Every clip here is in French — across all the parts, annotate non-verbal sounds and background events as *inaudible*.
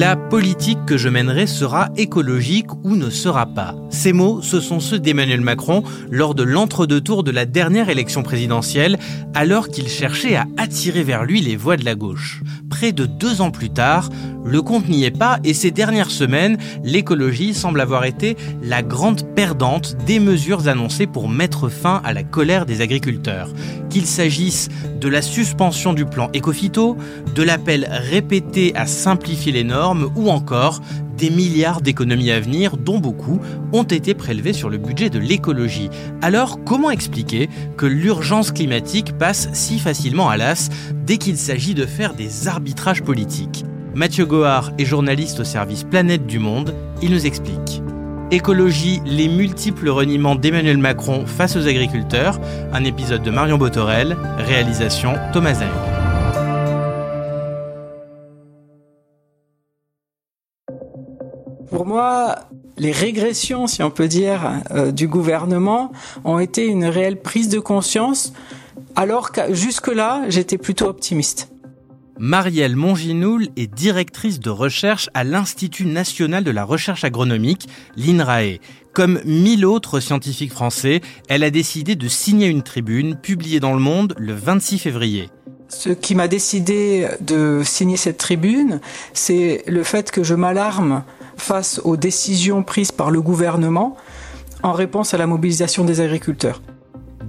La politique que je mènerai sera écologique ou ne sera pas. Ces mots, ce sont ceux d'Emmanuel Macron lors de l'entre-deux tours de la dernière élection présidentielle, alors qu'il cherchait à attirer vers lui les voix de la gauche. Près de deux ans plus tard, le compte n'y est pas et ces dernières semaines, l'écologie semble avoir été la grande perdante des mesures annoncées pour mettre fin à la colère des agriculteurs. Qu'il s'agisse de la suspension du plan Ecofito, de l'appel répété à simplifier les normes ou encore des milliards d'économies à venir dont beaucoup ont été prélevés sur le budget de l'écologie. Alors comment expliquer que l'urgence climatique passe si facilement à l'as dès qu'il s'agit de faire des arbitrages politiques? Mathieu Goard est journaliste au service Planète du Monde, il nous explique. Écologie, les multiples reniements d'Emmanuel Macron face aux agriculteurs, un épisode de Marion Botorel, réalisation Thomas. Pour moi, les régressions, si on peut dire, euh, du gouvernement ont été une réelle prise de conscience, alors que jusque-là, j'étais plutôt optimiste. Marielle Monginoul est directrice de recherche à l'Institut national de la recherche agronomique, l'INRAE. Comme mille autres scientifiques français, elle a décidé de signer une tribune publiée dans Le Monde le 26 février. Ce qui m'a décidé de signer cette tribune, c'est le fait que je m'alarme face aux décisions prises par le gouvernement en réponse à la mobilisation des agriculteurs.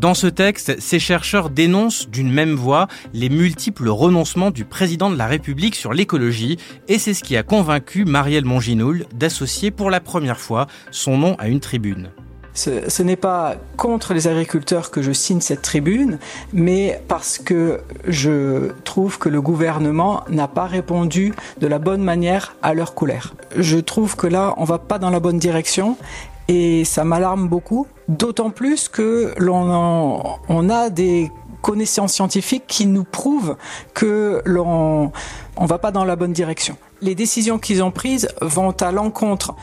Dans ce texte, ces chercheurs dénoncent d'une même voix les multiples renoncements du président de la République sur l'écologie, et c'est ce qui a convaincu Marielle Monginoul d'associer pour la première fois son nom à une tribune. Ce, n'est pas contre les agriculteurs que je signe cette tribune, mais parce que je trouve que le gouvernement n'a pas répondu de la bonne manière à leur colère. Je trouve que là, on va pas dans la bonne direction et ça m'alarme beaucoup, d'autant plus que l'on on a des connaissances scientifiques qui nous prouvent que l'on on va pas dans la bonne direction. Les décisions qu'ils ont prises vont à l'encontre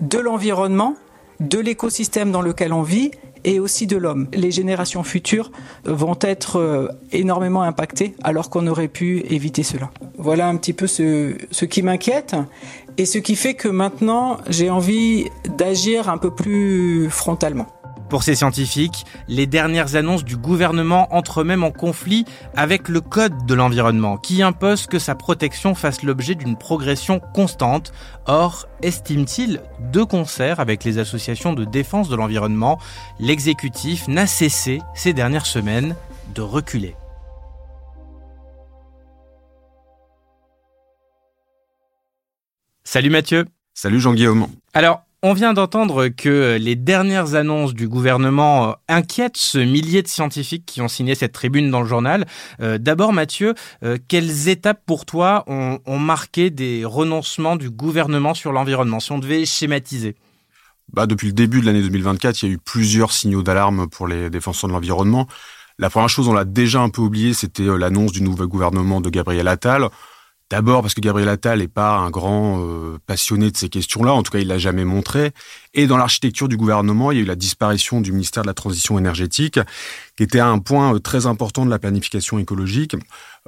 de l'environnement, de l'écosystème dans lequel on vit et aussi de l'homme. Les générations futures vont être euh, énormément impactées alors qu'on aurait pu éviter cela. Voilà un petit peu ce, ce qui m'inquiète et ce qui fait que maintenant j'ai envie d'agir un peu plus frontalement. Pour ces scientifiques, les dernières annonces du gouvernement entrent même en conflit avec le Code de l'environnement, qui impose que sa protection fasse l'objet d'une progression constante. Or, estime-t-il, de concert avec les associations de défense de l'environnement, l'exécutif n'a cessé ces dernières semaines de reculer. Salut Mathieu. Salut Jean-Guillaume. Alors, on vient d'entendre que les dernières annonces du gouvernement euh, inquiètent ce millier de scientifiques qui ont signé cette tribune dans le journal. Euh, d'abord, Mathieu, euh, quelles étapes pour toi ont, ont, marqué des renoncements du gouvernement sur l'environnement, si on devait schématiser? Bah, Depuis le début de l'année 2024, il y a eu plusieurs signaux d'alarme pour les défenseurs de l'environnement. La première chose, on l'a déjà un peu oublié, c'était l'annonce du nouveau gouvernement de Gabriel Attal. D'abord parce que Gabriel Attal n'est pas un grand euh, passionné de ces questions-là, en tout cas il l'a jamais montré. Et dans l'architecture du gouvernement, il y a eu la disparition du ministère de la Transition énergétique, qui était un point euh, très important de la planification écologique.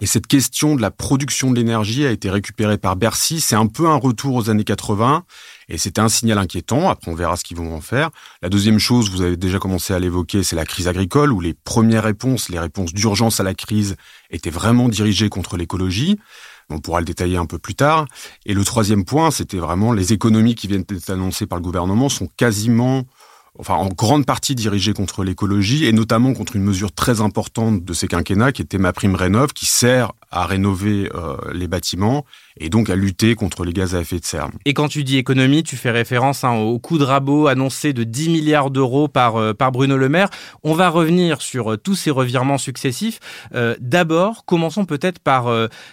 Et cette question de la production de l'énergie a été récupérée par Bercy. C'est un peu un retour aux années 80, et c'était un signal inquiétant. Après, on verra ce qu'ils vont en faire. La deuxième chose, vous avez déjà commencé à l'évoquer, c'est la crise agricole, où les premières réponses, les réponses d'urgence à la crise, étaient vraiment dirigées contre l'écologie. On pourra le détailler un peu plus tard. Et le troisième point, c'était vraiment les économies qui viennent d'être annoncées par le gouvernement sont quasiment enfin en grande partie dirigées contre l'écologie et notamment contre une mesure très importante de ces quinquennats qui était ma prime rénov qui sert à rénover euh, les bâtiments et donc à lutter contre les gaz à effet de serre. Et quand tu dis économie, tu fais référence hein, au coup de rabot annoncé de 10 milliards d'euros par, euh, par Bruno Le Maire. On va revenir sur euh, tous ces revirements successifs. D'abord, commençons peut-être par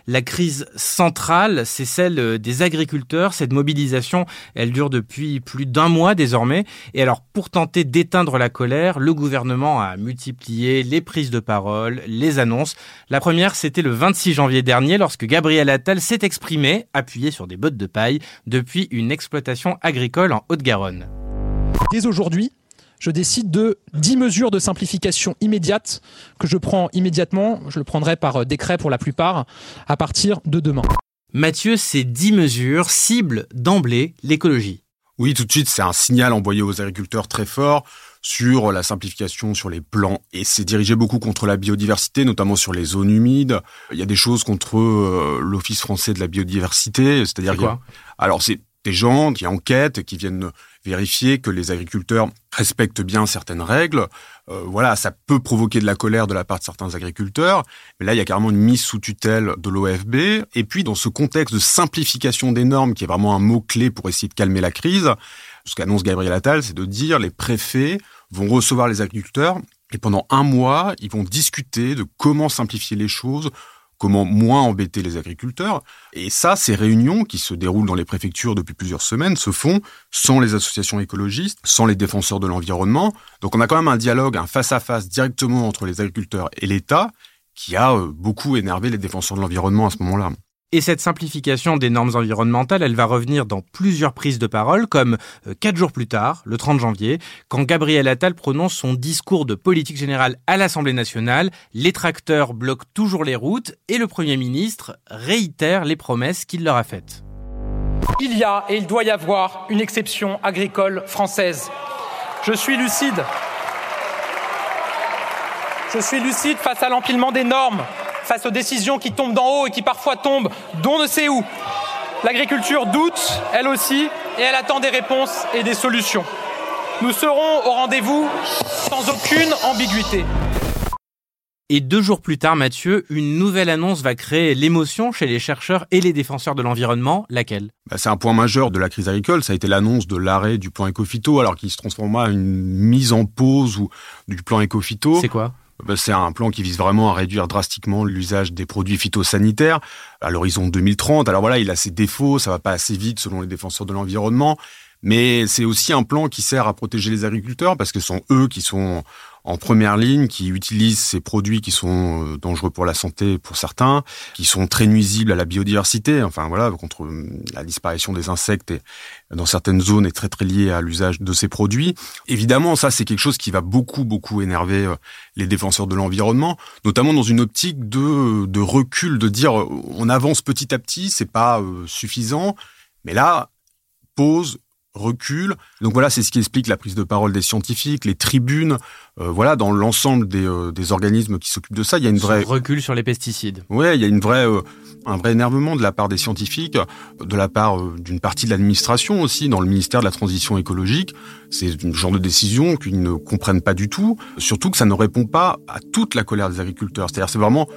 la crise centrale, c'est celle des agriculteurs. Cette mobilisation, elle dure depuis plus d'un mois désormais. Et alors, pour tenter d'éteindre la colère, le gouvernement a multiplié les prises de parole, les annonces. La première, c'était le 26 26 janvier dernier lorsque Gabriel Attal s'est exprimé, appuyé sur des bottes de paille, depuis une exploitation agricole en Haute-Garonne. Dès aujourd'hui, je décide de 10 mesures de simplification immédiate que je prends immédiatement, je le prendrai par décret pour la plupart, à partir de demain. Mathieu, ces 10 mesures ciblent d'emblée l'écologie. Oui, tout de suite, c'est un signal envoyé aux agriculteurs très fort sur la simplification sur les plans et c'est dirigé beaucoup contre la biodiversité, notamment sur les zones humides. Il y a des choses contre euh, l'Office français de la biodiversité, c'est-à-dire quoi? Alors c'est des gens qui enquêtent, qui viennent vérifier que les agriculteurs respectent bien certaines règles. Euh, voilà, ça peut provoquer de la colère de la part de certains agriculteurs, mais là, il y a carrément une mise sous tutelle de l'OFB. Et puis, dans ce contexte de simplification des normes, qui est vraiment un mot-clé pour essayer de calmer la crise, ce qu'annonce Gabriel Attal, c'est de dire les préfets vont recevoir les agriculteurs et pendant un mois, ils vont discuter de comment simplifier les choses, comment moins embêter les agriculteurs. Et ça, ces réunions qui se déroulent dans les préfectures depuis plusieurs semaines se font sans les associations écologistes, sans les défenseurs de l'environnement. Donc on a quand même un dialogue, un face-à-face directement entre les agriculteurs et l'État qui a euh, beaucoup énervé les défenseurs de l'environnement à ce moment-là. Et cette simplification des normes environnementales, elle va revenir dans plusieurs prises de parole, comme euh, quatre jours plus tard, le 30 janvier, quand Gabriel Attal prononce son discours de politique générale à l'Assemblée nationale, les tracteurs bloquent toujours les routes et le Premier ministre réitère les promesses qu'il leur a faites. Il y a et il doit y avoir une exception agricole française. Je suis lucide. Je suis lucide face à l'empilement des normes, face aux décisions qui tombent d'en haut et qui parfois tombent d'on ne sait où. L'agriculture doute, elle aussi, et elle attend des réponses et des solutions. Nous serons au rendez-vous sans aucune ambiguïté. Et deux jours plus tard, Mathieu, une nouvelle annonce va créer l'émotion chez les chercheurs et les défenseurs de l'environnement. Laquelle? Bah, C'est un point majeur de la crise agricole. Ça a été l'annonce de l'arrêt du plan Ecofito, alors qu'il se transforma en une mise en pause ou du plan Ecofito. C'est quoi? C'est un plan qui vise vraiment à réduire drastiquement l'usage des produits phytosanitaires à l'horizon 2030. Alors voilà, il a ses défauts, ça va pas assez vite selon les défenseurs de l'environnement, mais c'est aussi un plan qui sert à protéger les agriculteurs parce que ce sont eux qui sont en première ligne, qui utilisent ces produits qui sont euh, dangereux pour la santé pour certains, qui sont très nuisibles à la biodiversité, enfin voilà, contre euh, la disparition des insectes et dans certaines zones est très très lié à l'usage de ces produits. Évidemment, ça c'est quelque chose qui va beaucoup beaucoup énerver euh, les défenseurs de l'environnement, notamment dans une optique de, de recul, de dire on avance petit à petit, c'est pas suffisant, mais là pose recul. Donc voilà, c'est ce qui explique la prise de parole des scientifiques, les tribunes. Euh, voilà, dans l'ensemble des, euh, des, organismes qui s'occupent de ça, il y a une vraie recul sur les pesticides. Ouais, il y a une vraie euh, un vrai énervement de la part des scientifiques, de la part d'une partie de l'administration aussi, dans le ministère de la Transition écologique. C'est une genre de décision qu'ils ne comprennent pas du tout. Surtout que ça ne répond pas à toute la colère des agriculteurs. C'est-à-dire, c'est vraiment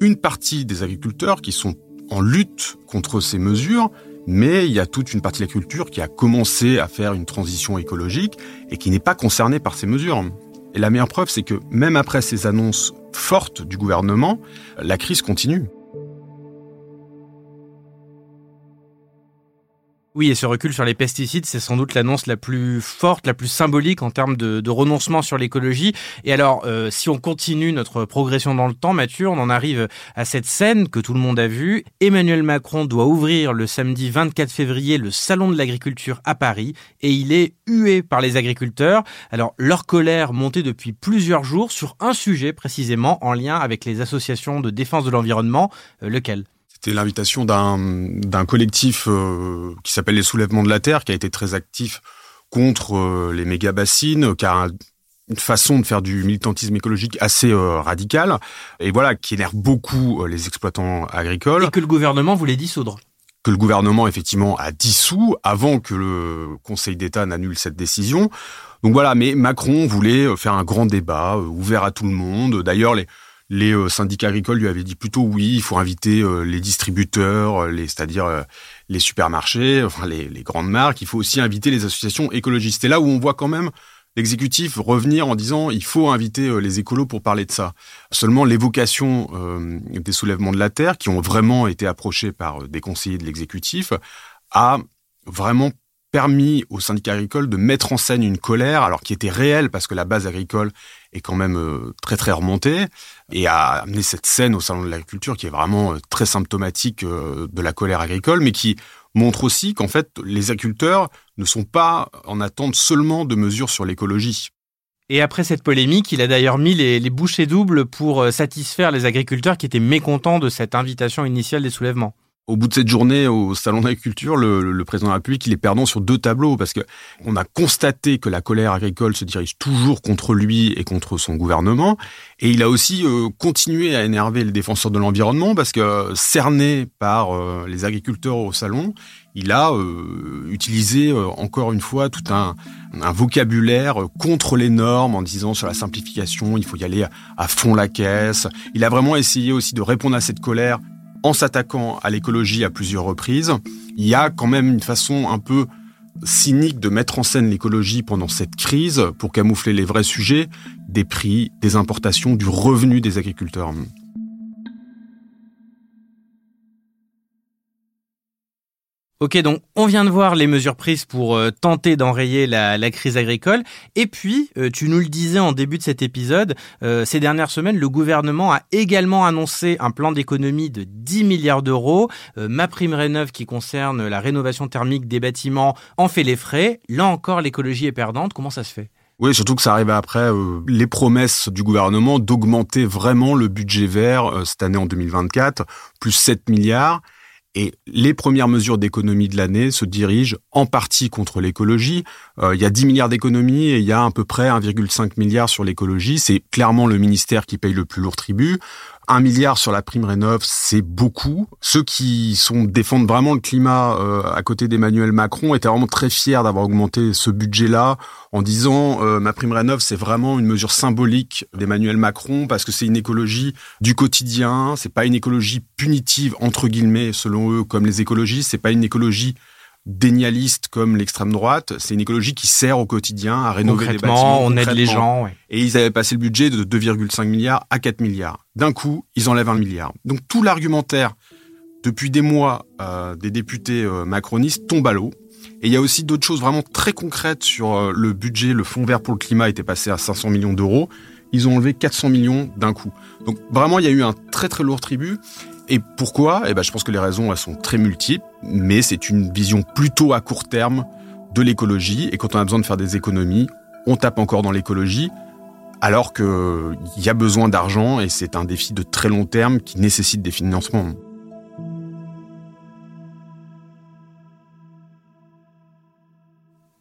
une partie des agriculteurs qui sont en lutte contre ces mesures mais il y a toute une partie de la culture qui a commencé à faire une transition écologique et qui n'est pas concernée par ces mesures. Et la meilleure preuve, c'est que même après ces annonces fortes du gouvernement, la crise continue. Oui, et ce recul sur les pesticides, c'est sans doute l'annonce la plus forte, la plus symbolique en termes de, renoncement sur l'écologie. Et alors, euh, si on continue notre progression dans le temps, Mathieu, on en arrive à cette scène que tout le monde a vue. Emmanuel Macron doit ouvrir le samedi 24 février le salon de l'agriculture à Paris et il est hué par les agriculteurs. Alors, leur colère montait depuis plusieurs jours sur un sujet précisément en lien avec les associations de défense de l'environnement. Euh, lequel? C'était l'invitation d'un collectif euh, qui s'appelle les Soulèvements de la Terre, qui a été très actif contre euh, les méga bassines, qui a une façon de faire du militantisme écologique assez euh, radicale, et voilà, qui énerve beaucoup les exploitants agricoles. Et que le gouvernement voulait dissoudre que le gouvernement effectivement a dissous avant que le Conseil d'État n'annule cette décision. Donc voilà, mais Macron voulait faire un grand débat ouvert à tout le monde. D'ailleurs, les, les euh, syndicats agricoles lui avaient dit plutôt oui, il faut inviter euh, les distributeurs, euh, c'est-à-dire les supermarchés, *laughs* enfin les, les, grandes marques. Il faut aussi inviter les associations écologistes. C'est là où on voit quand même l'exécutif revenir en disant il faut inviter les écolos pour parler de ça. Seulement l'évocation des soulèvements de la terre, qui ont vraiment été approchés par des conseillers de l'exécutif, a vraiment permis aux syndicats agricoles de mettre en scène une colère, alors qui était réelle parce que la base agricole est quand même euh, très très remonté et a amené cette scène au salon de l'agriculture qui est vraiment euh, très symptomatique de la colère agricole, mais qui montre aussi qu'en fait les agriculteurs ne sont pas en attente seulement de mesures sur l'écologie. Et après cette polémique, il a d'ailleurs mis les bouchées doubles pour satisfaire les agriculteurs qui étaient mécontents de cette invitation initiale des soulèvements au bout de cette journée au salon d'agriculture, le, le, président de la République, il est perdant sur deux tableaux parce que on a constaté que la colère agricole se dirige toujours contre lui et contre son gouvernement, et il a aussi euh, continué à énerver les défenseurs de l'environnement parce que cerné par euh, les agriculteurs au salon, il a euh, utilisé encore une fois tout un, un, vocabulaire contre les normes en disant sur la simplification, il faut y aller à fond la caisse. Il a vraiment essayé aussi de répondre à cette colère en s'attaquant à l'écologie à plusieurs reprises, il y a quand même une façon un peu cynique de mettre en scène l'écologie pendant cette crise pour camoufler les vrais sujets des prix, des importations, du revenu des agriculteurs. Ok, donc on vient de voir les mesures prises pour euh, tenter d'enrayer la, crise agricole. Et puis, euh, tu nous le disais en début de cet épisode, euh, ces dernières semaines, le gouvernement a également annoncé un plan d'économie de 10 milliards d'euros. ma prime rénov qui concerne la rénovation thermique des bâtiments en fait les frais. Là encore, l'écologie est perdante. Comment ça se fait? Oui, surtout que ça arrive après les promesses du gouvernement d'augmenter vraiment le budget vert cette année en 2024, plus 7 milliards. Et les premières mesures d'économie de l'année se dirigent en partie contre l'écologie. Euh, il y a 10 milliards d'économies et il y a à peu près 1,5 milliard sur l'écologie. C'est clairement le ministère qui paye le plus lourd tribut. Un milliard sur la prime rénov, c'est beaucoup. Ceux qui sont défendent vraiment le climat euh, à côté d'Emmanuel Macron étaient vraiment très fiers d'avoir augmenté ce budget-là en disant euh, ma prime rénov, c'est vraiment une mesure symbolique d'Emmanuel Macron parce que c'est une écologie du quotidien, c'est pas une écologie punitive entre guillemets selon eux comme les écologistes, c'est pas une écologie dénialiste comme l'extrême droite, c'est une écologie qui sert au quotidien à rénover les bâtiments. on aide les gens. Et ils avaient passé le budget de 2,5 milliards à 4 milliards. D'un coup, ils enlèvent un milliard. Donc tout l'argumentaire depuis des mois euh, des députés euh, macronistes tombe à l'eau. Et il y a aussi d'autres choses vraiment très concrètes sur euh, le budget. Le fonds vert pour le climat était passé à 500 millions d'euros. Ils ont enlevé 400 millions d'un coup. Donc vraiment, il y a eu un très très lourd tribut. Et pourquoi? Eh ben, je pense que les raisons elles sont très multiples, mais c'est une vision plutôt à court terme de l'écologie. Et quand on a besoin de faire des économies, on tape encore dans l'écologie, alors qu'il y a besoin d'argent et c'est un défi de très long terme qui nécessite des financements.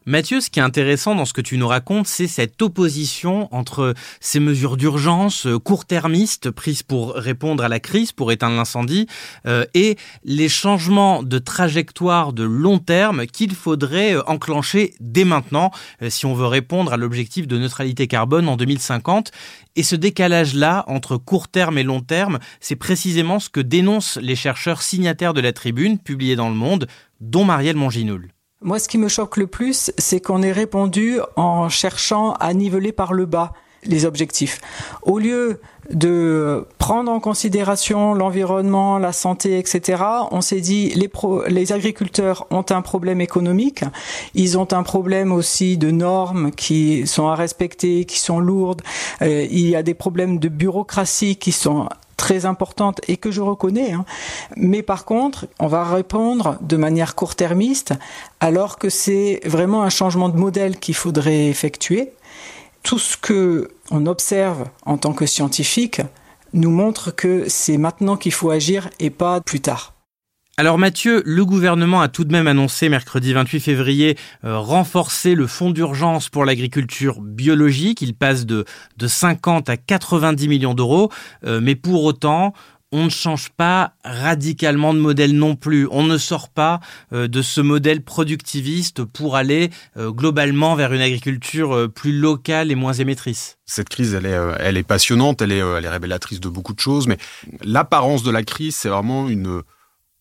Mathieu, ce qui est intéressant dans ce que tu nous racontes, c'est cette opposition entre ces mesures d'urgence euh, court-termistes prises pour répondre à la crise, pour éteindre l'incendie, euh, et les changements de trajectoire de long terme qu'il faudrait euh, enclencher dès maintenant si on veut répondre à l'objectif de neutralité carbone en 2050. Et ce décalage-là entre court terme et long terme, c'est précisément ce que dénoncent les chercheurs signataires de la tribune publiée dans Le Monde, dont Marielle Monginoul. Moi, ce qui me choque le plus, c'est qu'on ait répondu en cherchant à niveler par le bas les objectifs. Au lieu de prendre en considération l'environnement, la santé, etc., on s'est dit les, les agriculteurs ont un problème économique, ils ont un problème aussi de normes qui sont à respecter, qui sont lourdes, euh, il y a des problèmes de bureaucratie qui sont très importante et que je reconnais. Hein. Mais par contre, on va répondre de manière court-termiste alors que c'est vraiment un changement de modèle qu'il faudrait effectuer. Tout ce que on observe en tant que scientifique nous montre que c'est maintenant qu'il faut agir et pas plus tard. Alors Mathieu, le gouvernement a tout de même annoncé mercredi 28 février euh, renforcer le fonds d'urgence pour l'agriculture biologique. Il passe de, de 50 à 90 millions d'euros. Euh, mais pour autant, on ne change pas radicalement de modèle non plus. On ne sort pas euh, de ce modèle productiviste pour aller globalement vers une agriculture plus locale et moins émettrice. Cette crise, elle est, elle est passionnante, elle est, elle est révélatrice de beaucoup de choses, mais l'apparence de la crise, c'est vraiment une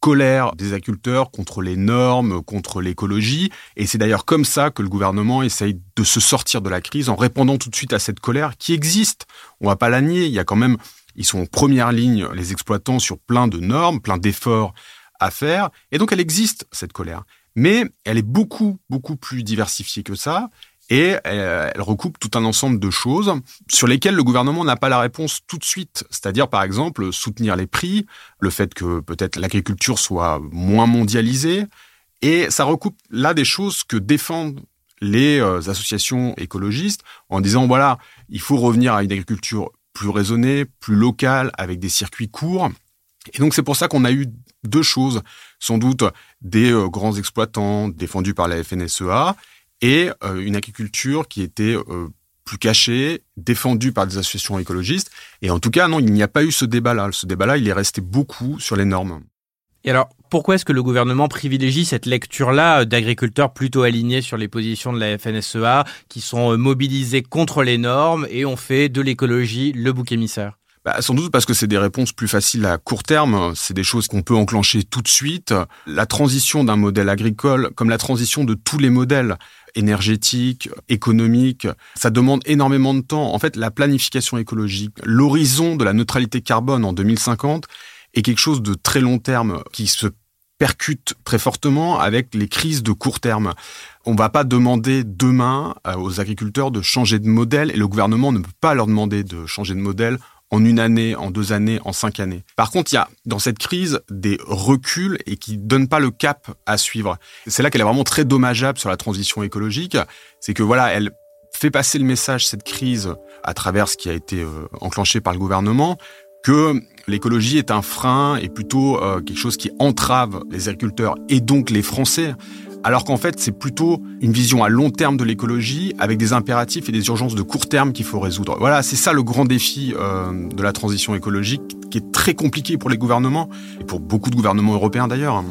colère des agriculteurs contre les normes, contre l'écologie. Et c'est d'ailleurs comme ça que le gouvernement essaye de se sortir de la crise en répondant tout de suite à cette colère qui existe. On va pas la nier. Il y a quand même, ils sont en première ligne, les exploitants, sur plein de normes, plein d'efforts à faire. Et donc elle existe, cette colère. Mais elle est beaucoup, beaucoup plus diversifiée que ça. Et euh, elle recoupe tout un ensemble de choses sur lesquelles le gouvernement n'a pas la réponse tout de suite. C'est-à-dire, par exemple, soutenir les prix, le fait que peut-être l'agriculture soit moins mondialisée. Et ça recoupe là des choses que défendent les euh, associations écologistes en disant, voilà, il faut revenir à une agriculture plus raisonnée, plus locale, avec des circuits courts. Et donc c'est pour ça qu'on a eu deux choses, sans doute des euh, grands exploitants défendus par la FNSEA et euh, une agriculture qui était euh, plus cachée, défendue par des associations écologistes. Et en tout cas, non, il n'y a pas eu ce débat-là. Ce débat-là, il est resté beaucoup sur les normes. Et alors, pourquoi est-ce que le gouvernement privilégie cette lecture-là d'agriculteurs plutôt alignés sur les positions de la FNSEA, qui sont euh, mobilisés contre les normes et ont fait de l'écologie le bouc émissaire? Bah, sans doute parce que c'est des réponses plus faciles à court terme, c'est des choses qu'on peut enclencher tout de suite. La transition d'un modèle agricole, comme la transition de tous les modèles, énergétique, économique. Ça demande énormément de temps. En fait, la planification écologique, l'horizon de la neutralité carbone en 2050 est quelque chose de très long terme qui se percute très fortement avec les crises de court terme. On va pas demander demain euh, aux agriculteurs de changer de modèle et le gouvernement ne peut pas leur demander de changer de modèle en une année, en deux années, en cinq années. Par contre, il y a dans cette crise des reculs et qui donnent pas le cap à suivre. C'est là qu'elle est vraiment très dommageable sur la transition écologique. C'est que voilà, elle fait passer le message, cette crise, à travers ce qui a été euh, enclenché par le gouvernement, que l'écologie est un frein et plutôt euh, quelque chose qui entrave les agriculteurs et donc les Français alors qu'en fait c'est plutôt une vision à long terme de l'écologie avec des impératifs et des urgences de court terme qu'il faut résoudre. Voilà, c'est ça le grand défi euh, de la transition écologique qui est très compliqué pour les gouvernements et pour beaucoup de gouvernements européens d'ailleurs.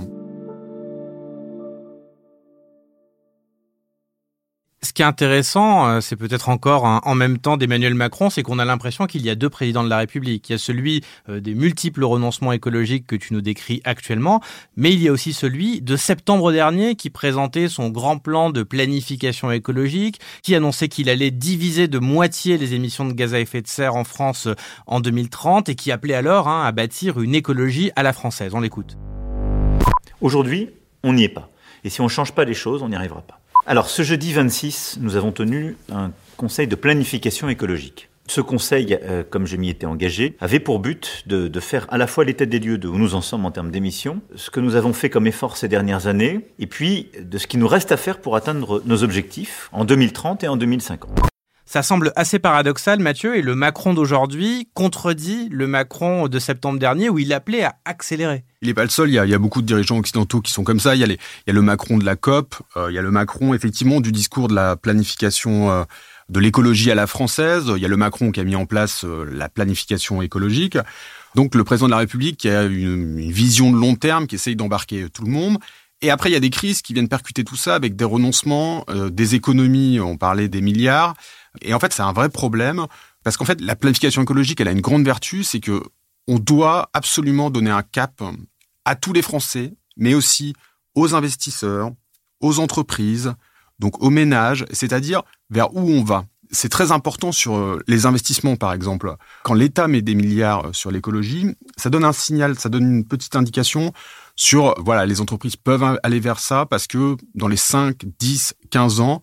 Ce qui est intéressant, euh, c'est peut-être encore en même temps d'Emmanuel Macron, c'est qu'on a l'impression qu'il y a deux présidents de la République. Il y a celui euh, des multiples renoncements écologiques que tu nous décris actuellement, mais il y a aussi celui de septembre dernier qui présentait son grand plan de planification écologique, qui annonçait qu'il allait diviser de moitié les émissions de gaz à effet de serre en France euh, en 2030 et qui appelait alors hein, à bâtir une écologie à la française. On l'écoute. Aujourd'hui, on n'y est pas. Et si on ne change pas les choses, on n'y arrivera pas. Alors, ce jeudi 26, nous avons tenu un conseil de planification écologique. Ce conseil, euh, comme je m'y étais engagé, avait pour but de, faire à la fois l'état des lieux de où nous en sommes en termes d'émissions, ce que nous avons fait comme effort ces dernières années, et puis de ce qui nous reste à faire pour atteindre nos objectifs en 2030 et en 2050. Ça semble assez paradoxal, Mathieu, et le Macron d'aujourd'hui contredit le Macron de septembre dernier où il appelait à accélérer. Il n'est pas le seul, il y, a, beaucoup de dirigeants occidentaux qui sont comme ça. Il y a, le Macron de la COP, euh, il y a le Macron effectivement du discours de la planification euh, de l'écologie à la française, il y a le Macron qui a mis en place euh, la planification écologique. Donc le président de la République qui a une, une vision de long terme, qui essaye d'embarquer tout le monde. Et après, il y a des crises qui viennent percuter tout ça avec des renoncements, des économies, on parlait des milliards, et en fait, c'est un vrai problème parce qu'en fait, la planification écologique, elle a une grande vertu, c'est que on doit absolument donner un cap à tous les Français, mais aussi aux investisseurs, aux entreprises, donc aux ménages, c'est-à-dire vers où on va. C'est très important sur euh, les investissements, par exemple. Quand l'État met des milliards sur l'écologie, ça donne un signal, ça donne une petite indication sur, voilà, les entreprises peuvent aller vers ça parce que dans les 5, 10, 15 ans,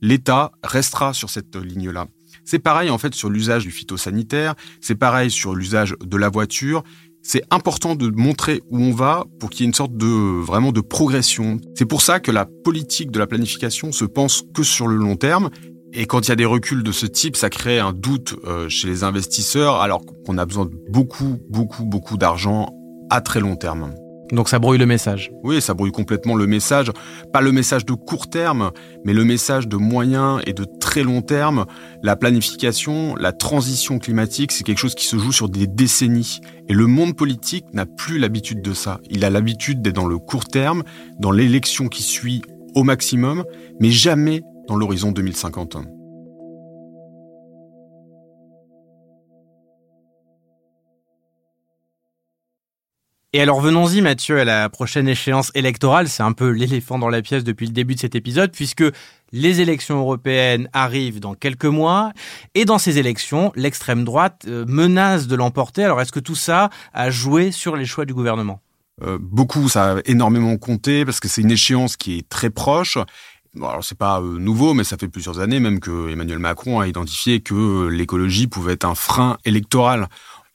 l'État restera sur cette ligne-là. C'est pareil en fait sur l'usage du phytosanitaire, c'est pareil sur l'usage de la voiture. C'est important de montrer où on va pour qu'il y ait une sorte de vraiment de progression. C'est pour ça que la politique de la planification se pense que sur le long terme. Et quand il y a des reculs de ce type, ça crée un doute euh, chez les investisseurs alors qu'on a besoin de beaucoup, beaucoup, beaucoup d'argent à très long terme. Donc ça brouille le message. Oui, ça brouille complètement le message. Pas le message de court terme, mais le message de moyen et de très long terme. La planification, la transition climatique, c'est quelque chose qui se joue sur des décennies. Et le monde politique n'a plus l'habitude de ça. Il a l'habitude d'être dans le court terme, dans l'élection qui suit au maximum, mais jamais dans l'horizon 2050. Et alors venons-y Mathieu à la prochaine échéance électorale, c'est un peu l'éléphant dans la pièce depuis le début de cet épisode puisque les élections européennes arrivent dans quelques mois et dans ces élections, l'extrême droite euh, menace de l'emporter. Alors est-ce que tout ça a joué sur les choix du gouvernement? Euh, Beaucoup, ça a énormément compté parce que c'est une échéance qui est très proche alors c'est pas euh, nouveau, mais ça fait plusieurs années même que Emmanuel Macron a identifié que l'écologie pouvait être un frein électoral.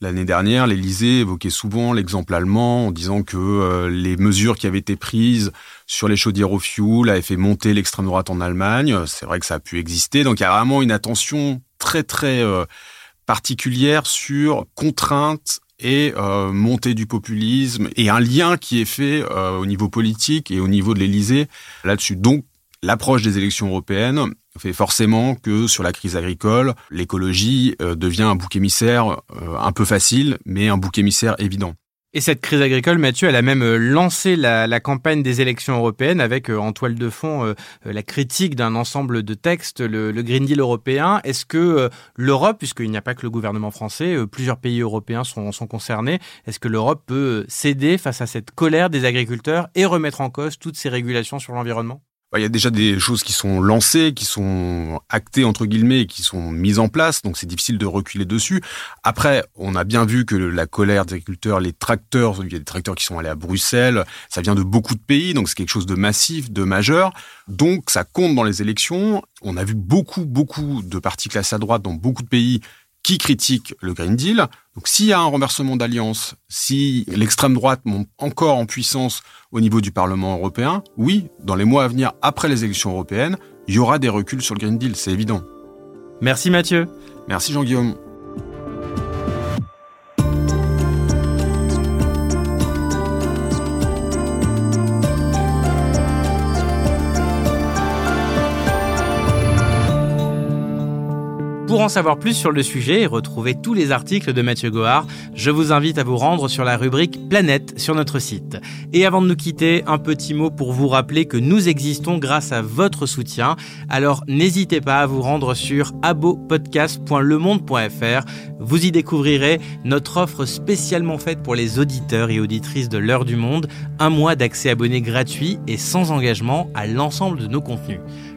L'année dernière, l'Élysée évoquait souvent l'exemple allemand en disant que euh, les mesures qui avaient été prises sur les chaudières au fioul avaient fait monter l'extrême droite en Allemagne. C'est vrai que ça a pu exister. Donc il y a vraiment une attention très très euh, particulière sur contraintes et euh, montée du populisme et un lien qui est fait au niveau politique et au niveau de l'Élysée là-dessus. Donc l'approche des élections européennes fait forcément que sur la crise agricole, l'écologie euh, devient un bouc émissaire euh, un peu facile, mais un bouc émissaire évident. Et cette crise agricole, Mathieu, elle a même euh, lancé la, campagne des élections européennes avec en toile de fond la critique d'un ensemble de textes, le, Green Deal européen. Est-ce que l'Europe, puisqu'il n'y a pas que le gouvernement français, plusieurs pays européens sont, sont concernés, est-ce que l'Europe peut céder face à cette colère des agriculteurs et remettre en cause toutes ces régulations sur l'environnement? Il y a déjà des choses qui sont lancées, qui sont actées entre guillemets, et qui sont mises en place, donc c'est difficile de reculer dessus. Après, on a bien vu que la colère des agriculteurs, les tracteurs, il y a des tracteurs qui sont allés à Bruxelles, ça vient de beaucoup de pays, donc c'est quelque chose de massif, de majeur. Donc ça compte dans les élections. On a vu beaucoup, beaucoup de partis classés à droite dans beaucoup de pays qui critiquent le Green Deal. Donc s'il y a un renversement d'alliance, si l'extrême droite monte encore en puissance au niveau du Parlement européen, oui, dans les mois à venir, après les élections européennes, il y aura des reculs sur le Green Deal, c'est évident. Merci Mathieu. Merci Jean-Guillaume. En savoir plus sur le sujet et retrouver tous les articles de Mathieu Goard, je vous invite à vous rendre sur la rubrique Planète sur notre site. Et avant de nous quitter, un petit mot pour vous rappeler que nous existons grâce à votre soutien. Alors n'hésitez pas à vous rendre sur abopodcast.lemonde.fr. Vous y découvrirez notre offre spécialement faite pour les auditeurs et auditrices de l'heure du monde, un mois d'accès abonné gratuit et sans engagement à l'ensemble de nos contenus.